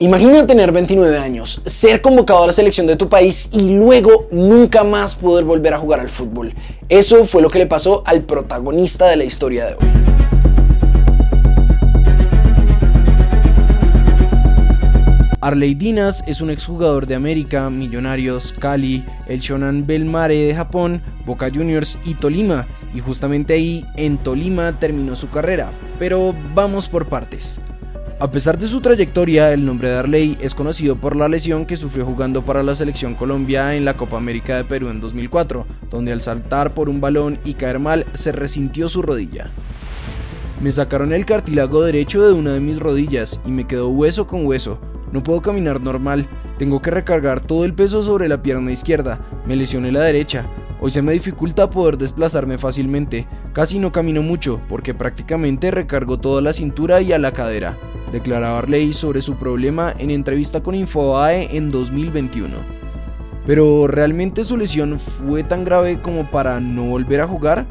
Imagina tener 29 años, ser convocado a la selección de tu país y luego nunca más poder volver a jugar al fútbol. Eso fue lo que le pasó al protagonista de la historia de hoy. Arley Dinas es un exjugador de América, Millonarios, Cali, el Shonan Belmare de Japón, Boca Juniors y Tolima. Y justamente ahí, en Tolima, terminó su carrera. Pero vamos por partes. A pesar de su trayectoria, el nombre de Arley es conocido por la lesión que sufrió jugando para la selección Colombia en la Copa América de Perú en 2004, donde al saltar por un balón y caer mal se resintió su rodilla. Me sacaron el cartílago derecho de una de mis rodillas y me quedó hueso con hueso. No puedo caminar normal, tengo que recargar todo el peso sobre la pierna izquierda, me lesioné la derecha, Hoy se me dificulta poder desplazarme fácilmente, casi no camino mucho porque prácticamente recargo toda la cintura y a la cadera, declaraba Arley sobre su problema en entrevista con Infobae en 2021. Pero ¿realmente su lesión fue tan grave como para no volver a jugar?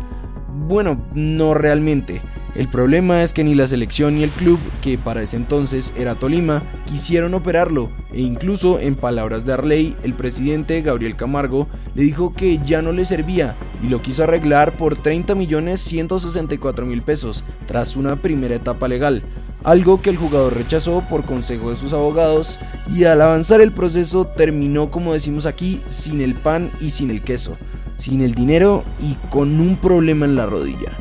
Bueno, no realmente. El problema es que ni la selección ni el club, que para ese entonces era Tolima, quisieron operarlo, e incluso en palabras de Arley, el presidente Gabriel Camargo le dijo que ya no le servía y lo quiso arreglar por 30 millones 164 mil pesos, tras una primera etapa legal, algo que el jugador rechazó por consejo de sus abogados y al avanzar el proceso terminó como decimos aquí sin el pan y sin el queso, sin el dinero y con un problema en la rodilla.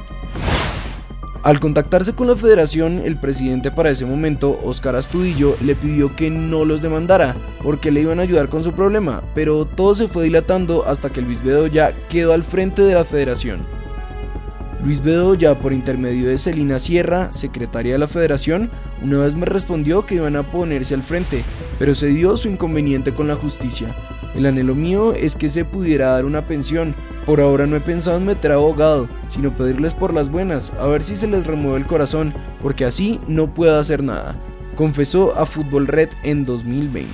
Al contactarse con la federación, el presidente para ese momento, Oscar Astudillo, le pidió que no los demandara, porque le iban a ayudar con su problema, pero todo se fue dilatando hasta que Luis Bedoya quedó al frente de la federación. Luis Bedoya, por intermedio de Celina Sierra, secretaria de la federación, una vez me respondió que iban a ponerse al frente, pero se dio su inconveniente con la justicia. El anhelo mío es que se pudiera dar una pensión, por ahora no he pensado en meter abogado, sino pedirles por las buenas, a ver si se les remueve el corazón, porque así no puedo hacer nada, confesó a Fútbol Red en 2020.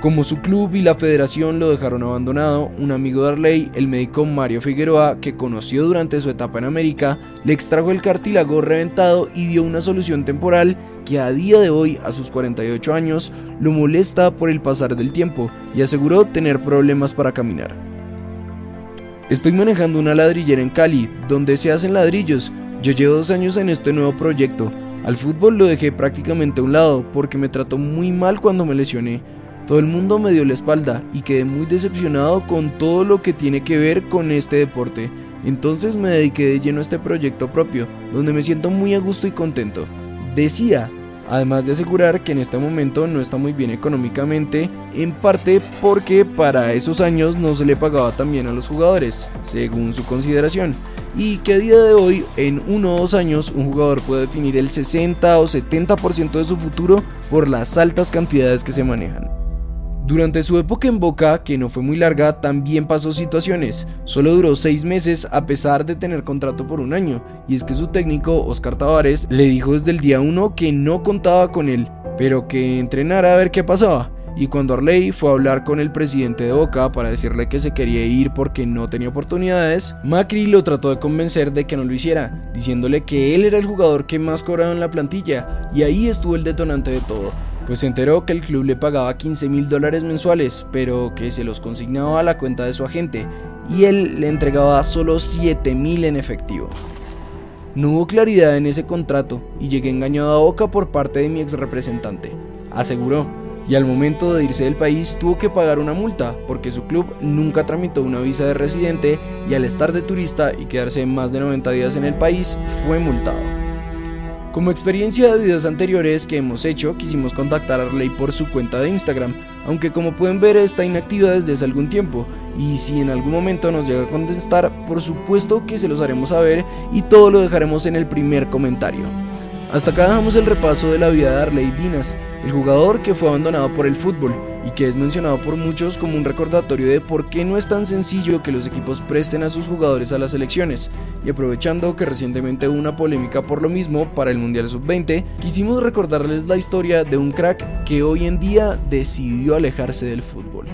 Como su club y la federación lo dejaron abandonado, un amigo de Arley, el médico Mario Figueroa, que conoció durante su etapa en América, le extrajo el cartílago reventado y dio una solución temporal que a día de hoy, a sus 48 años, lo molesta por el pasar del tiempo y aseguró tener problemas para caminar. Estoy manejando una ladrillera en Cali, donde se hacen ladrillos. Yo llevo dos años en este nuevo proyecto. Al fútbol lo dejé prácticamente a un lado porque me trató muy mal cuando me lesioné. Todo el mundo me dio la espalda y quedé muy decepcionado con todo lo que tiene que ver con este deporte. Entonces me dediqué de lleno a este proyecto propio, donde me siento muy a gusto y contento. Decía, además de asegurar que en este momento no está muy bien económicamente, en parte porque para esos años no se le pagaba tan bien a los jugadores, según su consideración, y que a día de hoy, en uno o dos años, un jugador puede definir el 60 o 70% de su futuro por las altas cantidades que se manejan. Durante su época en Boca, que no fue muy larga, también pasó situaciones. Solo duró seis meses a pesar de tener contrato por un año, y es que su técnico, Oscar Tavares, le dijo desde el día 1 que no contaba con él, pero que entrenara a ver qué pasaba. Y cuando Arley fue a hablar con el presidente de Boca para decirle que se quería ir porque no tenía oportunidades, Macri lo trató de convencer de que no lo hiciera, diciéndole que él era el jugador que más cobraba en la plantilla, y ahí estuvo el detonante de todo pues se enteró que el club le pagaba 15 mil dólares mensuales, pero que se los consignaba a la cuenta de su agente, y él le entregaba solo 7 mil en efectivo. No hubo claridad en ese contrato y llegué engañado a boca por parte de mi ex representante, aseguró, y al momento de irse del país tuvo que pagar una multa porque su club nunca tramitó una visa de residente y al estar de turista y quedarse más de 90 días en el país fue multado. Como experiencia de videos anteriores que hemos hecho, quisimos contactar a Arley por su cuenta de Instagram, aunque como pueden ver está inactiva desde hace algún tiempo, y si en algún momento nos llega a contestar, por supuesto que se los haremos saber y todo lo dejaremos en el primer comentario. Hasta acá dejamos el repaso de la vida de Arley Dinas, el jugador que fue abandonado por el fútbol y que es mencionado por muchos como un recordatorio de por qué no es tan sencillo que los equipos presten a sus jugadores a las selecciones. Y aprovechando que recientemente hubo una polémica por lo mismo para el Mundial Sub-20, quisimos recordarles la historia de un crack que hoy en día decidió alejarse del fútbol.